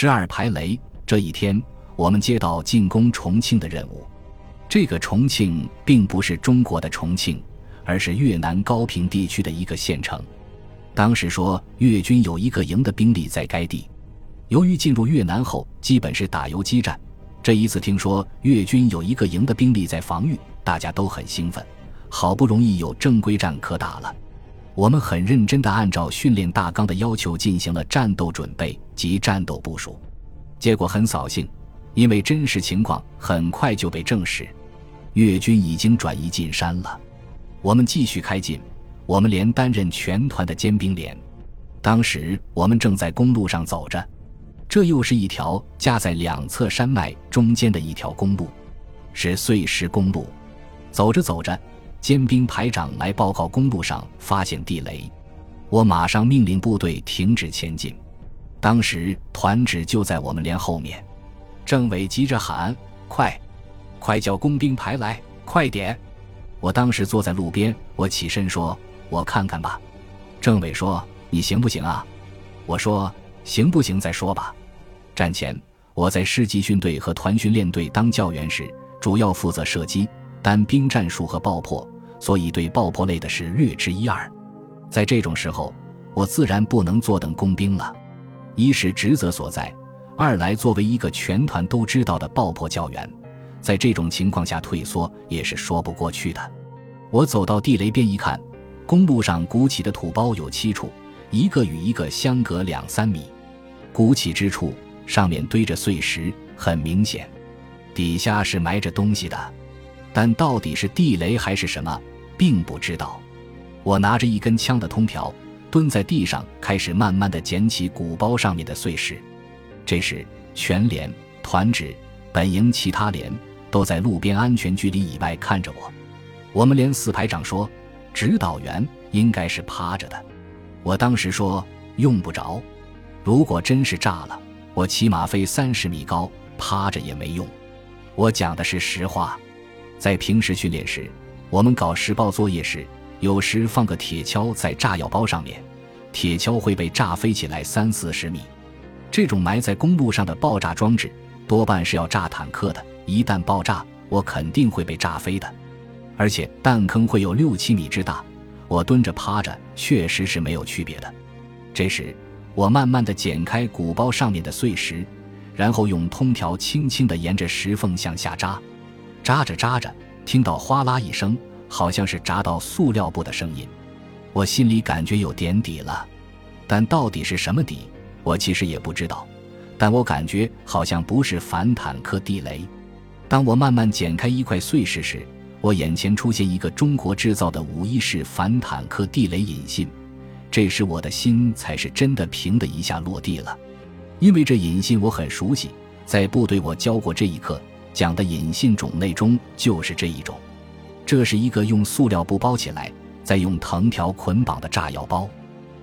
十二排雷。这一天，我们接到进攻重庆的任务。这个重庆并不是中国的重庆，而是越南高平地区的一个县城。当时说越军有一个营的兵力在该地。由于进入越南后基本是打游击战，这一次听说越军有一个营的兵力在防御，大家都很兴奋。好不容易有正规战可打了，我们很认真地按照训练大纲的要求进行了战斗准备及战斗部署。结果很扫兴，因为真实情况很快就被证实，越军已经转移进山了。我们继续开进，我们连担任全团的尖兵连。当时我们正在公路上走着。这又是一条夹在两侧山脉中间的一条公路，是碎石公路。走着走着，尖兵排长来报告公路上发现地雷，我马上命令部队停止前进。当时团指就在我们连后面，政委急着喊：“快，快叫工兵排来，快点！”我当时坐在路边，我起身说：“我看看吧。”政委说：“你行不行啊？”我说：“行不行再说吧。”战前，我在师集训队和团训练队当教员时，主要负责射击、单兵战术和爆破，所以对爆破类的事略知一二。在这种时候，我自然不能坐等工兵了。一是职责所在，二来作为一个全团都知道的爆破教员，在这种情况下退缩也是说不过去的。我走到地雷边一看，公路上鼓起的土包有七处，一个与一个相隔两三米，鼓起之处。上面堆着碎石，很明显，底下是埋着东西的，但到底是地雷还是什么，并不知道。我拿着一根枪的通条，蹲在地上，开始慢慢的捡起鼓包上面的碎石。这时，全连、团指、本营其他连都在路边安全距离以外看着我。我们连四排长说：“指导员应该是趴着的。”我当时说：“用不着，如果真是炸了。”我起码飞三十米高，趴着也没用。我讲的是实话。在平时训练时，我们搞实爆作业时，有时放个铁锹在炸药包上面，铁锹会被炸飞起来三四十米。这种埋在公路上的爆炸装置，多半是要炸坦克的。一旦爆炸，我肯定会被炸飞的，而且弹坑会有六七米之大。我蹲着趴着，确实是没有区别的。这时。我慢慢地剪开鼓包上面的碎石，然后用通条轻轻地沿着石缝向下扎，扎着扎着，听到哗啦一声，好像是扎到塑料布的声音。我心里感觉有点底了，但到底是什么底，我其实也不知道。但我感觉好像不是反坦克地雷。当我慢慢剪开一块碎石时，我眼前出现一个中国制造的五一式反坦克地雷引信。这时我的心才是真的平的一下落地了，因为这引信我很熟悉，在部队我教过这一课，讲的引信种类中就是这一种。这是一个用塑料布包起来，再用藤条捆绑的炸药包，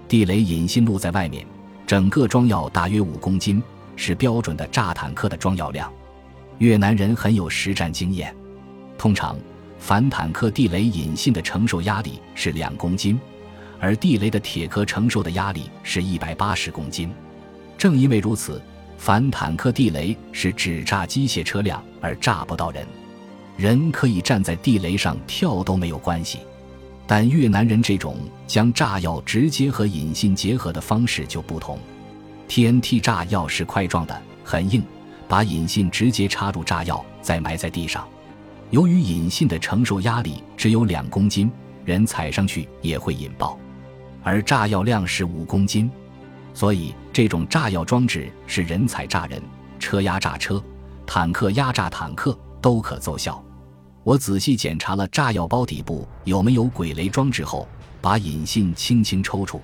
地雷引信露在外面，整个装药大约五公斤，是标准的炸坦克的装药量。越南人很有实战经验，通常反坦克地雷引信的承受压力是两公斤。而地雷的铁壳承受的压力是一百八十公斤，正因为如此，反坦克地雷是只炸机械车辆而炸不到人，人可以站在地雷上跳都没有关系。但越南人这种将炸药直接和引信结合的方式就不同，TNT 炸药是块状的，很硬，把引信直接插入炸药，再埋在地上。由于引信的承受压力只有两公斤，人踩上去也会引爆。而炸药量是五公斤，所以这种炸药装置是人踩炸人，车压炸车，坦克压炸坦克都可奏效。我仔细检查了炸药包底部有没有鬼雷装置后，把引信轻轻抽出，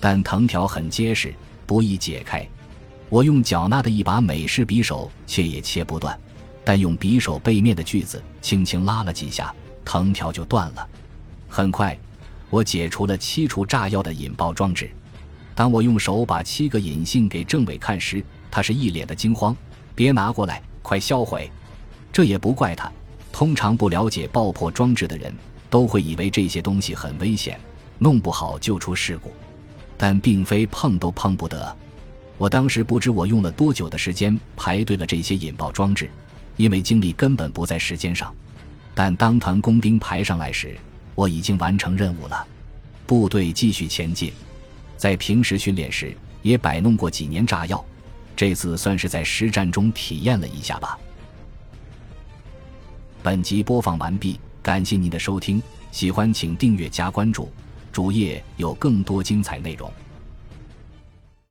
但藤条很结实，不易解开。我用缴纳的一把美式匕首切也切不断，但用匕首背面的锯子轻轻拉了几下，藤条就断了。很快。我解除了七处炸药的引爆装置。当我用手把七个引信给政委看时，他是一脸的惊慌：“别拿过来，快销毁！”这也不怪他，通常不了解爆破装置的人都会以为这些东西很危险，弄不好就出事故。但并非碰都碰不得。我当时不知我用了多久的时间排队了这些引爆装置，因为精力根本不在时间上。但当团工兵排上来时，我已经完成任务了。部队继续前进，在平时训练时也摆弄过几年炸药，这次算是在实战中体验了一下吧。本集播放完毕，感谢您的收听，喜欢请订阅加关注，主页有更多精彩内容。